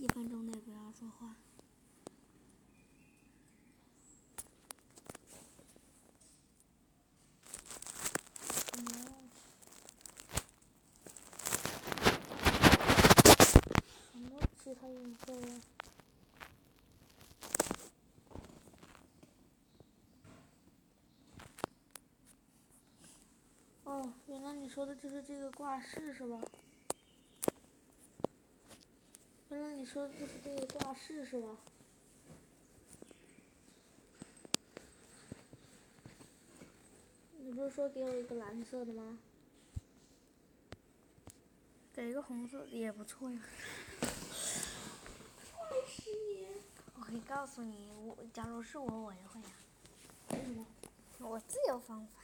一分钟内不要说话。什么其他颜色呀？哦，原来你说的就是这个挂饰是吧？原来你说的就是这个挂饰是吧？你不是说给我一个蓝色的吗？给一个红色的也不错呀。我可以告诉你，我假如是我，我也会呀。为什么？我自有方法。